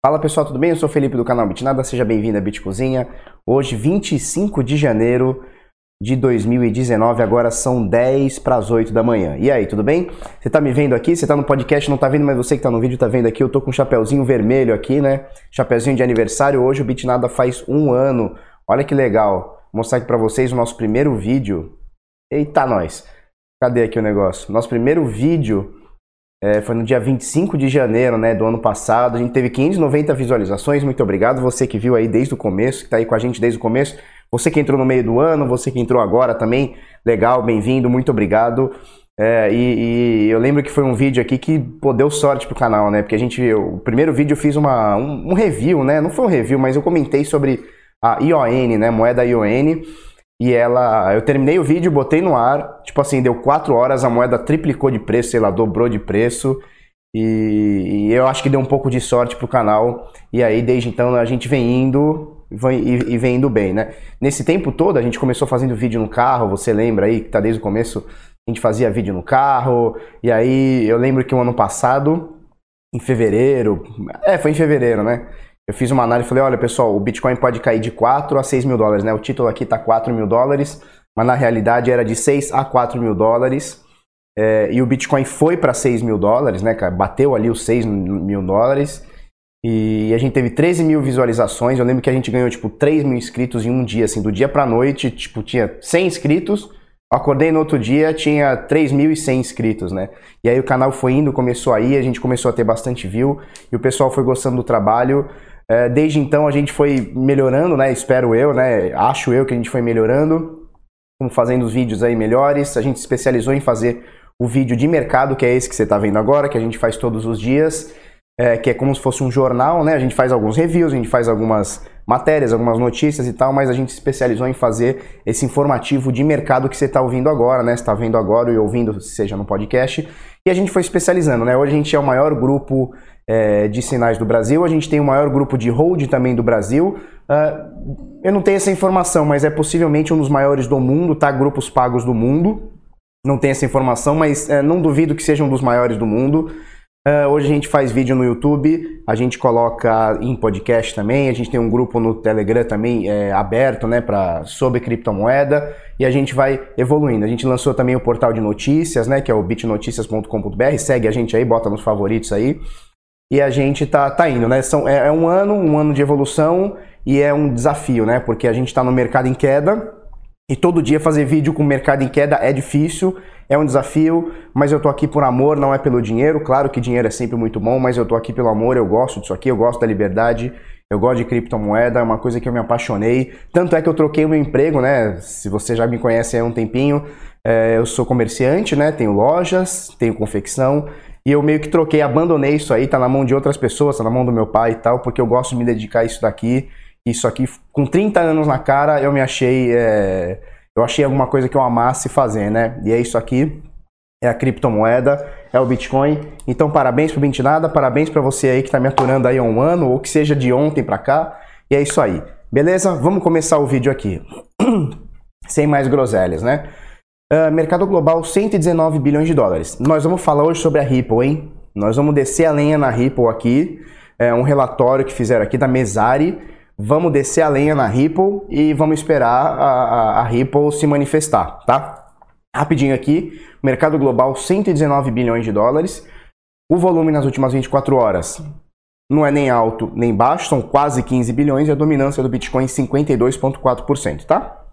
Fala pessoal, tudo bem? Eu sou o Felipe do canal Bitnada, seja bem-vindo à Bit Cozinha. Hoje, 25 de janeiro de 2019, agora são 10 para as 8 da manhã. E aí, tudo bem? Você tá me vendo aqui? Você tá no podcast, não tá vendo, mas você que tá no vídeo tá vendo aqui. Eu tô com um chapeuzinho vermelho aqui, né? Chapeuzinho de aniversário. Hoje o Bitnada faz um ano. Olha que legal. Vou mostrar aqui para vocês o nosso primeiro vídeo. Eita, nós! Cadê aqui o negócio? Nosso primeiro vídeo é, foi no dia 25 de janeiro né, do ano passado. A gente teve 590 visualizações. Muito obrigado. Você que viu aí desde o começo, que está aí com a gente desde o começo. Você que entrou no meio do ano, você que entrou agora também. Legal, bem-vindo, muito obrigado. É, e, e, eu lembro que foi um vídeo aqui que pô, deu sorte pro canal, né? Porque a gente, o primeiro vídeo eu fiz uma, um, um review, né? Não foi um review, mas eu comentei sobre a ION, né? Moeda ION. E ela, eu terminei o vídeo, botei no ar, tipo assim, deu 4 horas, a moeda triplicou de preço, sei lá, dobrou de preço. E, e eu acho que deu um pouco de sorte pro canal. E aí, desde então, a gente vem indo e, e vem indo bem, né? Nesse tempo todo, a gente começou fazendo vídeo no carro, você lembra aí, que tá desde o começo, a gente fazia vídeo no carro. E aí, eu lembro que o ano passado, em fevereiro, é, foi em fevereiro, né? Eu fiz uma análise e falei, olha pessoal, o Bitcoin pode cair de 4 a 6 mil dólares, né? O título aqui está 4 mil dólares, mas na realidade era de 6 a 4 mil dólares. É, e o Bitcoin foi para 6 mil dólares, né? Bateu ali os 6 mil dólares. E a gente teve 13 mil visualizações. Eu lembro que a gente ganhou, tipo, 3 mil inscritos em um dia, assim, do dia pra noite, tipo, tinha 100 inscritos. Acordei no outro dia, tinha 3.100 inscritos, né? E aí o canal foi indo, começou aí, a gente começou a ter bastante view e o pessoal foi gostando do trabalho. É, desde então a gente foi melhorando, né? Espero eu, né? Acho eu que a gente foi melhorando, fazendo os vídeos aí melhores. A gente especializou em fazer o vídeo de mercado, que é esse que você está vendo agora, que a gente faz todos os dias, é, que é como se fosse um jornal, né? A gente faz alguns reviews, a gente faz algumas matérias, algumas notícias e tal, mas a gente especializou em fazer esse informativo de mercado que você está ouvindo agora, né? Está vendo agora e ouvindo, seja no podcast. E a gente foi especializando, né? Hoje a gente é o maior grupo é, de sinais do Brasil. A gente tem o maior grupo de hold também do Brasil. Uh, eu não tenho essa informação, mas é possivelmente um dos maiores do mundo, tá? Grupos pagos do mundo. Não tenho essa informação, mas é, não duvido que seja um dos maiores do mundo. Uh, hoje a gente faz vídeo no YouTube, a gente coloca em podcast também, a gente tem um grupo no Telegram também é, aberto, né, para sobre criptomoeda e a gente vai evoluindo. A gente lançou também o portal de notícias, né, que é o bitnoticias.com.br. Segue a gente aí, bota nos favoritos aí e a gente tá, tá indo, né? São, é, é, um ano, um ano de evolução e é um desafio, né? Porque a gente está no mercado em queda e todo dia fazer vídeo com o mercado em queda é difícil, é um desafio, mas eu tô aqui por amor, não é pelo dinheiro. Claro que dinheiro é sempre muito bom, mas eu tô aqui pelo amor, eu gosto disso aqui, eu gosto da liberdade, eu gosto de criptomoeda, é uma coisa que eu me apaixonei. Tanto é que eu troquei o meu emprego, né? Se você já me conhece há um tempinho, é, eu sou comerciante, né? Tenho lojas, tenho confecção. E eu meio que troquei, abandonei isso aí, tá na mão de outras pessoas, tá na mão do meu pai e tal, porque eu gosto de me dedicar a isso daqui. Isso aqui, com 30 anos na cara, eu me achei. É, eu achei alguma coisa que eu amasse fazer, né? E é isso aqui. É a criptomoeda, é o Bitcoin. Então, parabéns pro Bintinada, parabéns para você aí que tá me aturando aí há um ano, ou que seja de ontem para cá. E é isso aí. Beleza? Vamos começar o vídeo aqui. Sem mais groselhas, né? Uh, mercado global, 119 bilhões de dólares. Nós vamos falar hoje sobre a Ripple, hein? Nós vamos descer a lenha na Ripple aqui. É um relatório que fizeram aqui da Mesari. Vamos descer a lenha na Ripple e vamos esperar a, a, a Ripple se manifestar, tá? Rapidinho aqui, mercado global 119 bilhões de dólares. O volume nas últimas 24 horas não é nem alto nem baixo, são quase 15 bilhões e a dominância do Bitcoin 52,4%, tá?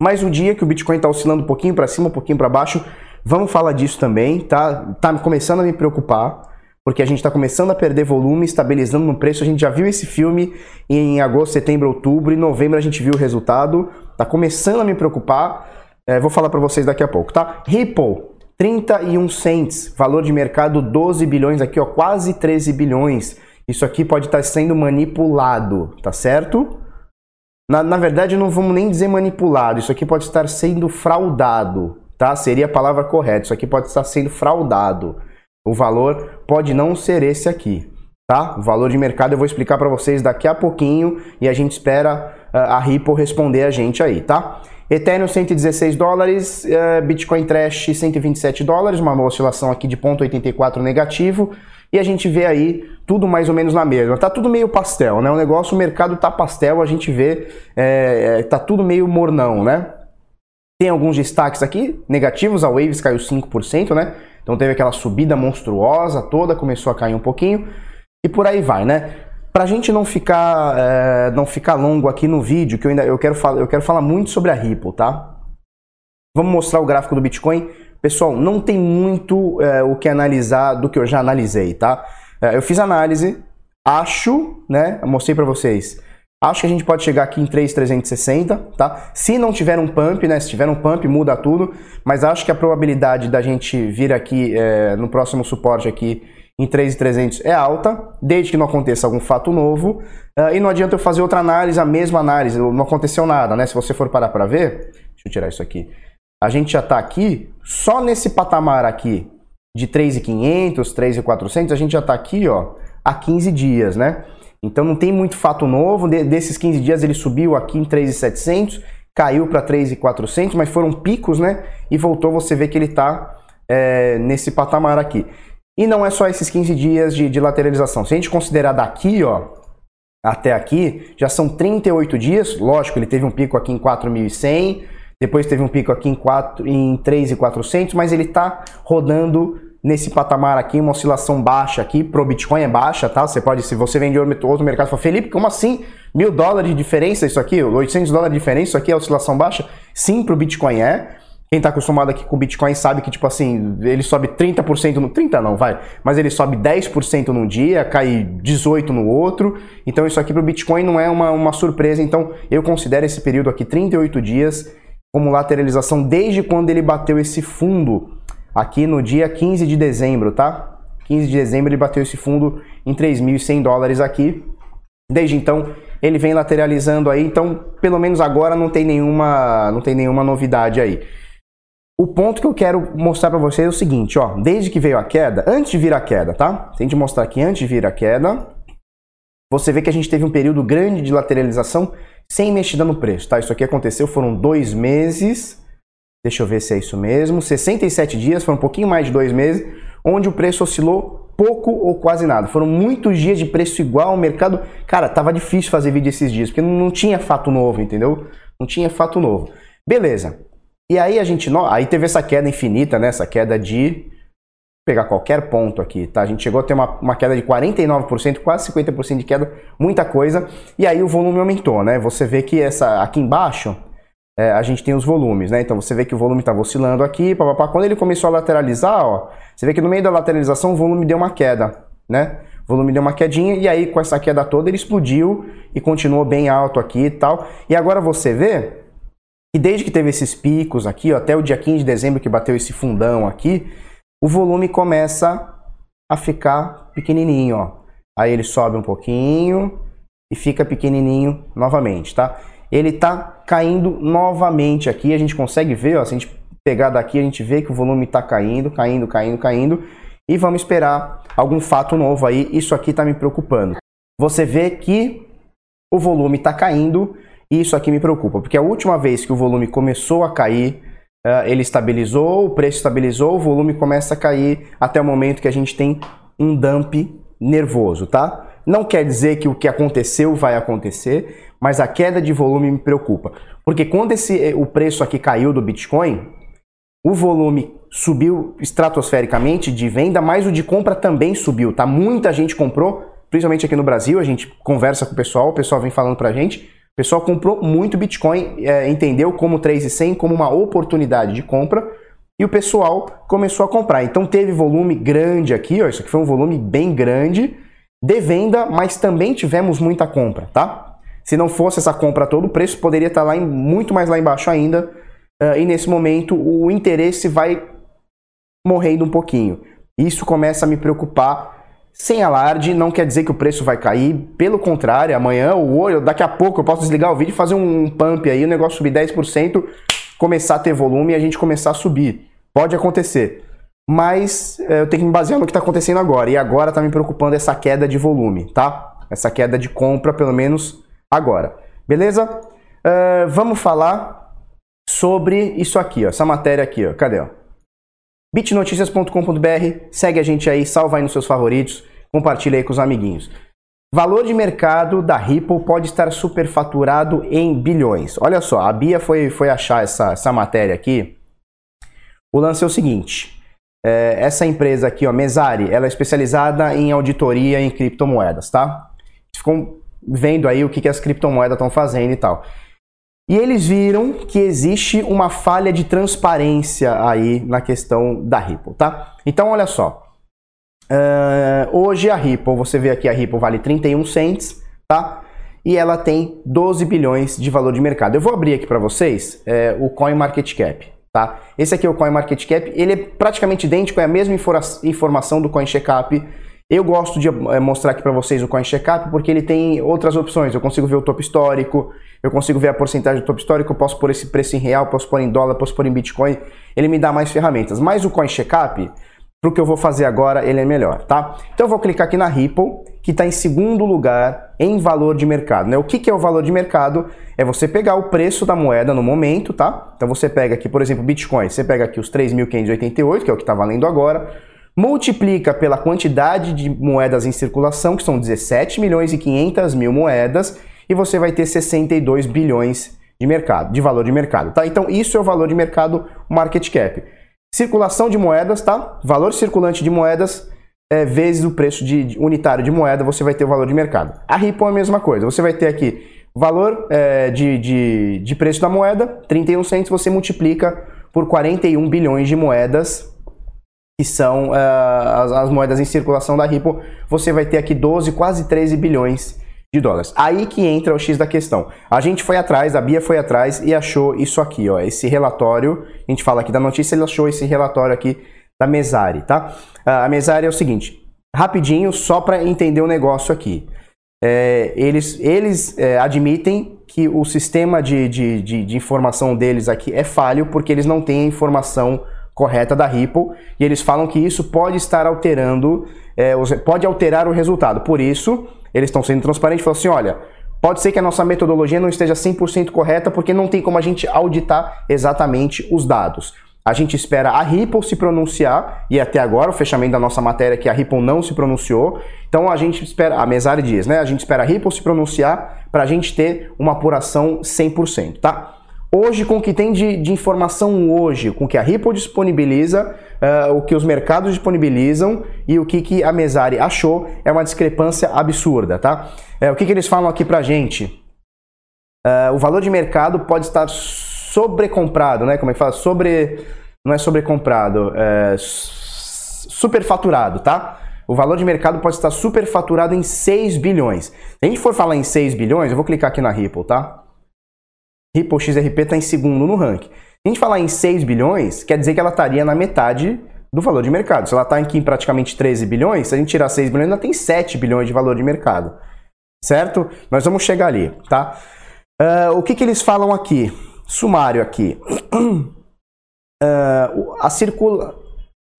Mais um dia que o Bitcoin está oscilando um pouquinho para cima, um pouquinho para baixo. Vamos falar disso também, tá? Tá começando a me preocupar, porque a gente está começando a perder volume, estabilizando no preço. A gente já viu esse filme em agosto, setembro, outubro, em novembro a gente viu o resultado. Tá começando a me preocupar. É, vou falar para vocês daqui a pouco, tá? Ripple, 31 cents, valor de mercado 12 bilhões aqui, ó, quase 13 bilhões. Isso aqui pode estar tá sendo manipulado, tá certo? Na, na verdade, não vamos nem dizer manipulado, isso aqui pode estar sendo fraudado, tá? Seria a palavra correta, isso aqui pode estar sendo fraudado. O valor pode não ser esse aqui, tá? O valor de mercado eu vou explicar para vocês daqui a pouquinho e a gente espera uh, a Ripple responder a gente aí, tá? Ethereum 116 dólares, uh, Bitcoin Trash 127 dólares, uma oscilação aqui de 0,84 negativo. E a gente vê aí tudo mais ou menos na mesma. Tá tudo meio pastel, né? O negócio, o mercado tá pastel, a gente vê, é, é tá tudo meio mornão, né? Tem alguns destaques aqui negativos, a Waves caiu 5%, né? Então teve aquela subida monstruosa toda, começou a cair um pouquinho e por aí vai, né? Pra gente não ficar, é, não ficar longo aqui no vídeo, que eu ainda eu quero, eu quero falar muito sobre a Ripple, tá? Vamos mostrar o gráfico do Bitcoin. Pessoal, não tem muito é, o que analisar do que eu já analisei, tá? É, eu fiz análise, acho, né? Eu mostrei para vocês. Acho que a gente pode chegar aqui em 3,360, tá? Se não tiver um pump, né? Se tiver um pump, muda tudo. Mas acho que a probabilidade da gente vir aqui é, no próximo suporte aqui em 3,300 é alta, desde que não aconteça algum fato novo. Uh, e não adianta eu fazer outra análise, a mesma análise, não aconteceu nada, né? Se você for parar para ver, deixa eu tirar isso aqui. A gente já está aqui, só nesse patamar aqui de 3,500, 3,400, a gente já está aqui, ó, há 15 dias, né? Então não tem muito fato novo. De, desses 15 dias ele subiu aqui em 3,700, caiu para 3,400, mas foram picos, né? E voltou, você vê que ele está é, nesse patamar aqui. E não é só esses 15 dias de, de lateralização. Se a gente considerar daqui, ó, até aqui, já são 38 dias. Lógico, ele teve um pico aqui em 4.100, depois teve um pico aqui em, 4, em 3.400, mas ele está rodando nesse patamar aqui, uma oscilação baixa aqui, pro Bitcoin é baixa, tá? Você pode, se você vende outro mercado, fala, Felipe, como assim? Mil dólares de diferença isso aqui? 800 dólares de diferença, isso aqui é oscilação baixa? Sim, pro Bitcoin é. Quem tá acostumado aqui com Bitcoin sabe que, tipo assim, ele sobe 30% no... 30 não, vai. Mas ele sobe 10% num dia, cai 18% no outro. Então isso aqui pro Bitcoin não é uma, uma surpresa. Então eu considero esse período aqui, 38 dias, como lateralização desde quando ele bateu esse fundo aqui no dia 15 de dezembro, tá? 15 de dezembro ele bateu esse fundo em 3.100 dólares aqui. Desde então ele vem lateralizando aí, então pelo menos agora não tem nenhuma, não tem nenhuma novidade aí. O ponto que eu quero mostrar para vocês é o seguinte, ó, desde que veio a queda, antes de vir a queda, tá? Tem de mostrar aqui antes de vir a queda, você vê que a gente teve um período grande de lateralização sem mexida no preço, tá? Isso aqui aconteceu, foram dois meses, deixa eu ver se é isso mesmo, 67 dias, foram um pouquinho mais de dois meses, onde o preço oscilou pouco ou quase nada. Foram muitos dias de preço igual ao mercado. Cara, tava difícil fazer vídeo esses dias, porque não tinha fato novo, entendeu? Não tinha fato novo. Beleza. E aí a gente, aí teve essa queda infinita, né? Essa queda de pegar qualquer ponto aqui, tá? A gente chegou a ter uma, uma queda de 49%, quase 50% de queda, muita coisa. E aí o volume aumentou, né? Você vê que essa aqui embaixo é, a gente tem os volumes, né? Então você vê que o volume estava oscilando aqui, papapá. Quando ele começou a lateralizar, ó, você vê que no meio da lateralização o volume deu uma queda, né? O volume deu uma quedinha e aí com essa queda toda ele explodiu e continuou bem alto aqui e tal. E agora você vê e desde que teve esses picos aqui, ó, até o dia 15 de dezembro que bateu esse fundão aqui, o volume começa a ficar pequenininho, ó. Aí ele sobe um pouquinho e fica pequenininho novamente, tá? Ele tá caindo novamente aqui, a gente consegue ver, ó, se a gente pegar daqui, a gente vê que o volume tá caindo, caindo, caindo, caindo, e vamos esperar algum fato novo aí, isso aqui tá me preocupando. Você vê que o volume tá caindo, e isso aqui me preocupa, porque a última vez que o volume começou a cair, ele estabilizou, o preço estabilizou, o volume começa a cair até o momento que a gente tem um dump nervoso, tá? Não quer dizer que o que aconteceu vai acontecer, mas a queda de volume me preocupa. Porque quando esse, eh, o preço aqui caiu do Bitcoin, o volume subiu estratosfericamente de venda, mas o de compra também subiu, tá? Muita gente comprou, principalmente aqui no Brasil, a gente conversa com o pessoal, o pessoal vem falando pra gente o pessoal comprou muito Bitcoin, é, entendeu como 3,100 como uma oportunidade de compra e o pessoal começou a comprar. Então teve volume grande aqui, ó, isso aqui foi um volume bem grande de venda, mas também tivemos muita compra, tá? Se não fosse essa compra toda, o preço poderia estar lá em, muito mais lá embaixo ainda. Uh, e nesse momento o interesse vai morrendo um pouquinho. Isso começa a me preocupar sem alarde, não quer dizer que o preço vai cair, pelo contrário, amanhã ou hoje, daqui a pouco eu posso desligar o vídeo e fazer um pump aí, o negócio subir 10%, começar a ter volume e a gente começar a subir. Pode acontecer. Mas é, eu tenho que me basear no que está acontecendo agora. E agora está me preocupando essa queda de volume, tá? Essa queda de compra, pelo menos agora. Beleza? Uh, vamos falar sobre isso aqui, ó, essa matéria aqui. Ó. Cadê? Ó? bitnoticias.com.br, segue a gente aí, salva aí nos seus favoritos, compartilha aí com os amiguinhos. Valor de mercado da Ripple pode estar superfaturado em bilhões. Olha só, a Bia foi, foi achar essa, essa matéria aqui. O lance é o seguinte: é, essa empresa aqui, ó, Mesari, ela é especializada em auditoria em criptomoedas, tá? Ficam vendo aí o que, que as criptomoedas estão fazendo e tal. E eles viram que existe uma falha de transparência aí na questão da Ripple, tá? Então, olha só. Uh, hoje a Ripple, você vê aqui a Ripple vale 31 cents, tá? E ela tem 12 bilhões de valor de mercado. Eu vou abrir aqui para vocês é, o CoinMarketCap, tá? Esse aqui é o CoinMarketCap, ele é praticamente idêntico, é a mesma informação do CoinCheckup eu gosto de eh, mostrar aqui para vocês o Coin Checkup porque ele tem outras opções. Eu consigo ver o topo histórico, eu consigo ver a porcentagem do topo histórico, eu posso pôr esse preço em real, posso pôr em dólar, posso pôr em Bitcoin. Ele me dá mais ferramentas. Mas o Coin Checkup, para o que eu vou fazer agora, ele é melhor, tá? Então eu vou clicar aqui na Ripple, que está em segundo lugar em valor de mercado. Né? O que, que é o valor de mercado? É você pegar o preço da moeda no momento, tá? Então você pega aqui, por exemplo, Bitcoin, você pega aqui os 3.588, que é o que está valendo agora, multiplica pela quantidade de moedas em circulação, que são 17 milhões e 500 mil moedas, e você vai ter 62 bilhões de mercado, de valor de mercado, tá? Então isso é o valor de mercado market cap. Circulação de moedas, tá? Valor circulante de moedas é, vezes o preço de, unitário de moeda, você vai ter o valor de mercado. A Ripple é a mesma coisa. Você vai ter aqui valor é, de, de, de preço da moeda, 31 centos, você multiplica por 41 bilhões de moedas que são uh, as, as, moedas em circulação da Ripple, você vai ter aqui 12, quase 13 bilhões de dólares. Aí que entra o X da questão. A gente foi atrás, a Bia foi atrás e achou isso aqui, ó, esse relatório. A gente fala aqui da notícia, ele achou esse relatório aqui da Mesari, tá? Uh, a Mesari é o seguinte, rapidinho, só para entender o negócio aqui. É, eles eles é, admitem que o sistema de, de, de, de informação deles aqui é falho porque eles não têm a informação correta da Ripple e eles falam que isso pode estar alterando, é, pode alterar o resultado. Por isso, eles estão sendo transparentes e falam assim: olha, pode ser que a nossa metodologia não esteja 100% correta porque não tem como a gente auditar exatamente os dados. A gente espera a Ripple se pronunciar, e até agora o fechamento da nossa matéria é que a Ripple não se pronunciou. Então a gente espera, a Mesari diz, né? A gente espera a Ripple se pronunciar para a gente ter uma apuração 100%, tá? Hoje, com o que tem de, de informação hoje, com o que a Ripple disponibiliza, uh, o que os mercados disponibilizam e o que, que a Mesari achou, é uma discrepância absurda, tá? Uh, o que, que eles falam aqui pra gente? Uh, o valor de mercado pode estar sobrecomprado, né? Como é que fala? Sobre... Não é sobrecomprado, é superfaturado, tá? O valor de mercado pode estar superfaturado em 6 bilhões. Se a gente for falar em 6 bilhões, eu vou clicar aqui na Ripple, tá? Ripple XRP está em segundo no ranking. Se a gente falar em 6 bilhões, quer dizer que ela estaria na metade do valor de mercado. Se ela está aqui em praticamente 13 bilhões, se a gente tirar 6 bilhões, ela tem 7 bilhões de valor de mercado. Certo? Nós vamos chegar ali, tá? Uh, o que, que eles falam aqui? Sumário aqui. Uh, a circula...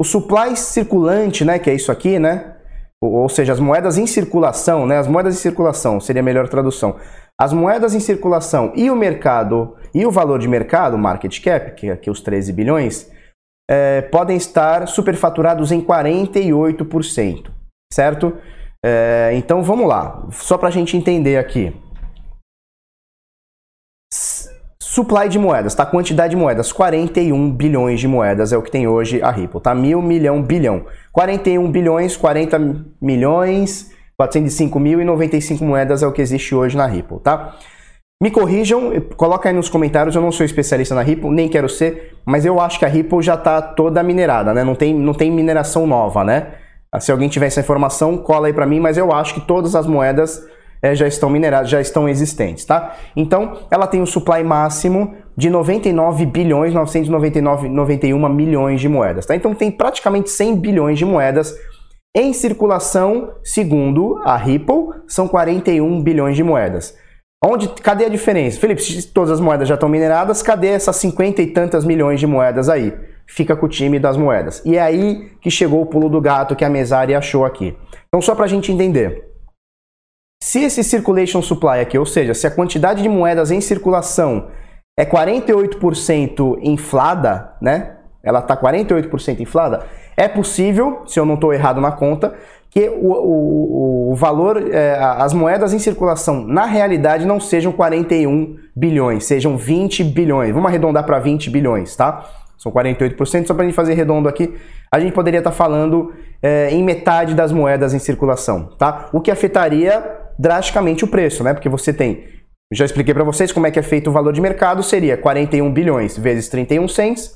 O supply circulante, né, que é isso aqui, né? Ou seja, as moedas em circulação, né? As moedas em circulação seria a melhor tradução. As moedas em circulação e o mercado, e o valor de mercado, market cap, que é aqui os 13 bilhões, é, podem estar superfaturados em 48%, certo? É, então vamos lá, só para a gente entender aqui. Supply de moedas, tá? Quantidade de moedas, 41 bilhões de moedas é o que tem hoje a Ripple, tá? Mil, milhão, bilhão. 41 bilhões, 40 milhões, 405.095 moedas é o que existe hoje na Ripple, tá? Me corrijam, coloca aí nos comentários, eu não sou especialista na Ripple, nem quero ser, mas eu acho que a Ripple já está toda minerada, né? Não tem, não tem mineração nova, né? Se alguém tiver essa informação, cola aí para mim, mas eu acho que todas as moedas é, já estão mineradas, já estão existentes, tá? Então, ela tem um supply máximo de 99 bilhões 999 91 milhões de moedas, tá? Então tem praticamente 100 bilhões de moedas em circulação, segundo a Ripple, são 41 bilhões de moedas. Onde, cadê a diferença? Felipe, se todas as moedas já estão mineradas, cadê essas 50 e tantas milhões de moedas aí? Fica com o time das moedas. E é aí que chegou o pulo do gato que a Mesari achou aqui. Então, só para a gente entender. Se esse circulation supply aqui, ou seja, se a quantidade de moedas em circulação é 48% inflada, né? Ela está 48% inflada, é possível, se eu não estou errado na conta, que o, o, o valor, é, as moedas em circulação na realidade não sejam 41 bilhões, sejam 20 bilhões. Vamos arredondar para 20 bilhões, tá? São 48%, só para a gente fazer redondo aqui, a gente poderia estar tá falando é, em metade das moedas em circulação, tá? O que afetaria drasticamente o preço, né? Porque você tem, já expliquei para vocês como é que é feito o valor de mercado, seria 41 bilhões vezes 31 cents,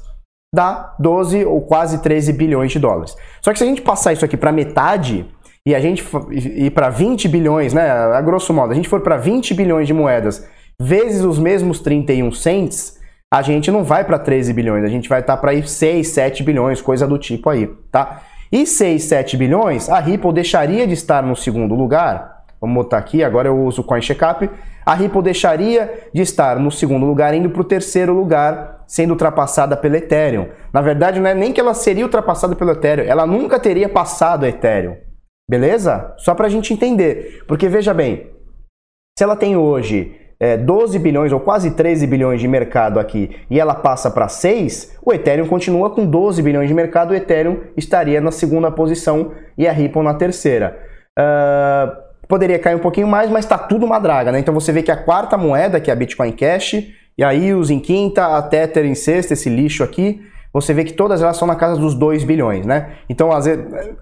dá 12 ou quase 13 bilhões de dólares. Só que se a gente passar isso aqui para metade e a gente ir para 20 bilhões, né, a grosso modo, a gente for para 20 bilhões de moedas vezes os mesmos 31 cents, a gente não vai para 13 bilhões, a gente vai estar tá para 6, 7 bilhões, coisa do tipo aí, tá? E 6, 7 bilhões, a Ripple deixaria de estar no segundo lugar. Vamos botar aqui, agora eu uso o Coin Checkup. A Ripple deixaria de estar no segundo lugar, indo para o terceiro lugar sendo ultrapassada pelo Ethereum. Na verdade, não é nem que ela seria ultrapassada pelo Ethereum, ela nunca teria passado o Ethereum. Beleza? Só para a gente entender. Porque veja bem, se ela tem hoje é, 12 bilhões ou quase 13 bilhões de mercado aqui e ela passa para 6, o Ethereum continua com 12 bilhões de mercado, o Ethereum estaria na segunda posição e a Ripple na terceira. Uh, poderia cair um pouquinho mais, mas está tudo uma draga, né? Então você vê que a quarta moeda, que é a Bitcoin Cash, e aí os em quinta, a Tether em sexta, esse lixo aqui, você vê que todas elas são na casa dos 2 bilhões, né? Então as,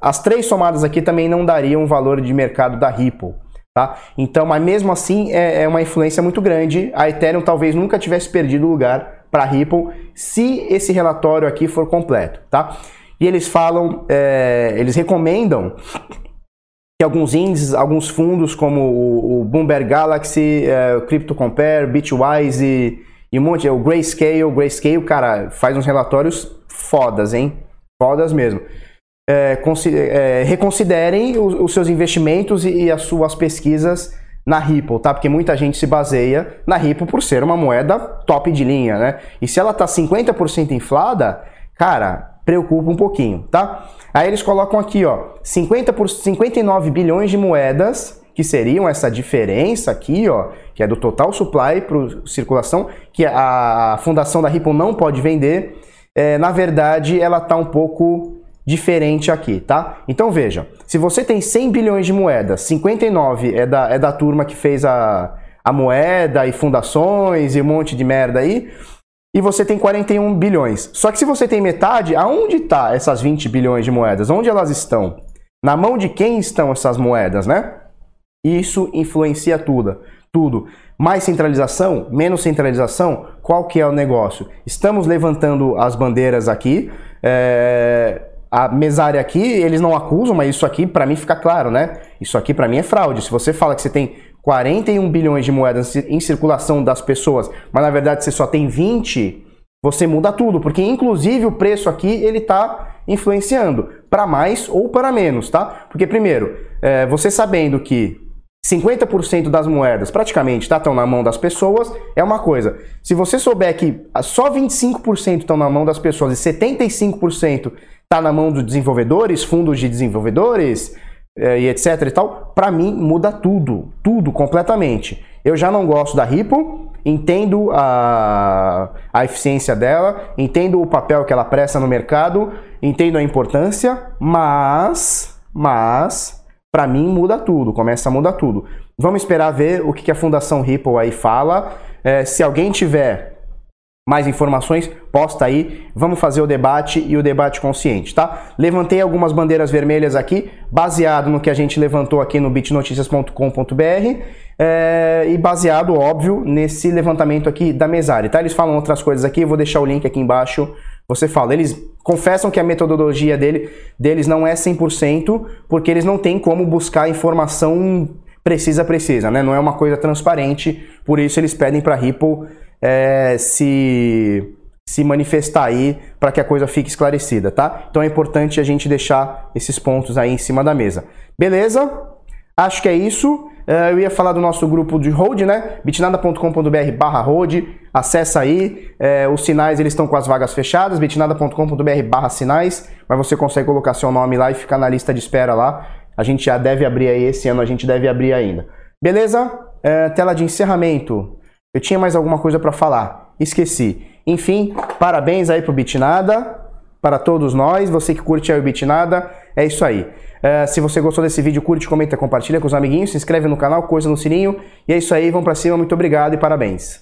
as três somadas aqui também não dariam o valor de mercado da Ripple. Tá? Então, mas mesmo assim é, é, uma influência muito grande. A Ethereum talvez nunca tivesse perdido lugar para a Ripple se esse relatório aqui for completo, tá? E eles falam, é, eles recomendam que alguns índices, alguns fundos como o, o Bloomberg Galaxy, é, o Crypto Compare, Bitwise e, e um monte, o Grayscale, o Grayscale, cara, faz uns relatórios fodas, hein? Fodas mesmo. É, é, reconsiderem os, os, seus investimentos e, e, as suas pesquisas na Ripple, tá? Porque muita gente se baseia na Ripple por ser uma moeda top de linha, né? E se ela tá 50% inflada, cara, preocupa um pouquinho, tá? Aí eles colocam aqui, ó, 50 por 59 bilhões de moedas, que seriam essa diferença aqui, ó, que é do total supply para circulação, que a fundação da Ripple não pode vender. É, na verdade, ela tá um pouco diferente aqui, tá? Então veja, se você tem 100 bilhões de moedas, 59 é da, é da turma que fez a, a moeda e fundações e um monte de merda aí, e você tem 41 bilhões. Só que se você tem metade, aonde está essas 20 bilhões de moedas? Onde elas estão? Na mão de quem estão essas moedas, né? Isso influencia tudo. Tudo. Mais centralização, menos centralização, qual que é o negócio? Estamos levantando as bandeiras aqui. É... A mesária aqui, eles não acusam, mas isso aqui para mim fica claro, né? Isso aqui para mim é fraude. Se você fala que você tem 41 bilhões de moedas em circulação das pessoas, mas na verdade você só tem 20, você muda tudo, porque inclusive o preço aqui ele está influenciando para mais ou para menos, tá? Porque primeiro, é, você sabendo que 50% das moedas praticamente tá, estão na mão das pessoas, é uma coisa. Se você souber que só 25% estão na mão das pessoas e 75% está na mão dos desenvolvedores, fundos de desenvolvedores, e etc e tal, para mim muda tudo, tudo completamente. Eu já não gosto da Ripple, entendo a, a eficiência dela, entendo o papel que ela presta no mercado, entendo a importância, mas, mas, para mim muda tudo, começa a mudar tudo. Vamos esperar ver o que, que a Fundação Ripple aí fala. É, se alguém tiver mais informações, posta aí. Vamos fazer o debate e o debate consciente, tá? Levantei algumas bandeiras vermelhas aqui, baseado no que a gente levantou aqui no bitnoticias.com.br é, e baseado, óbvio, nesse levantamento aqui da Mesari, tá? Eles falam outras coisas aqui, vou deixar o link aqui embaixo. Você fala, eles confessam que a metodologia dele, deles não é 100%, porque eles não têm como buscar informação precisa, precisa, né? Não é uma coisa transparente, por isso eles pedem para Ripple é, se, se manifestar aí para que a coisa fique esclarecida, tá? Então é importante a gente deixar esses pontos aí em cima da mesa. Beleza? Acho que é isso. É, eu ia falar do nosso grupo de hold, né? bitnada.com.br barra hold. Acessa aí. É, os sinais eles estão com as vagas fechadas. bitnada.com.br barra sinais. Mas você consegue colocar seu nome lá e ficar na lista de espera lá. A gente já deve abrir aí esse ano, a gente deve abrir ainda. Beleza? É, tela de encerramento. Eu tinha mais alguma coisa para falar, esqueci. Enfim, parabéns aí pro Bitnada. para todos nós. Você que curte a Bitnada, é isso aí. Uh, se você gostou desse vídeo, curte, comenta, compartilha com os amiguinhos, se inscreve no canal, coisa no sininho. E é isso aí, vamos pra cima, muito obrigado e parabéns.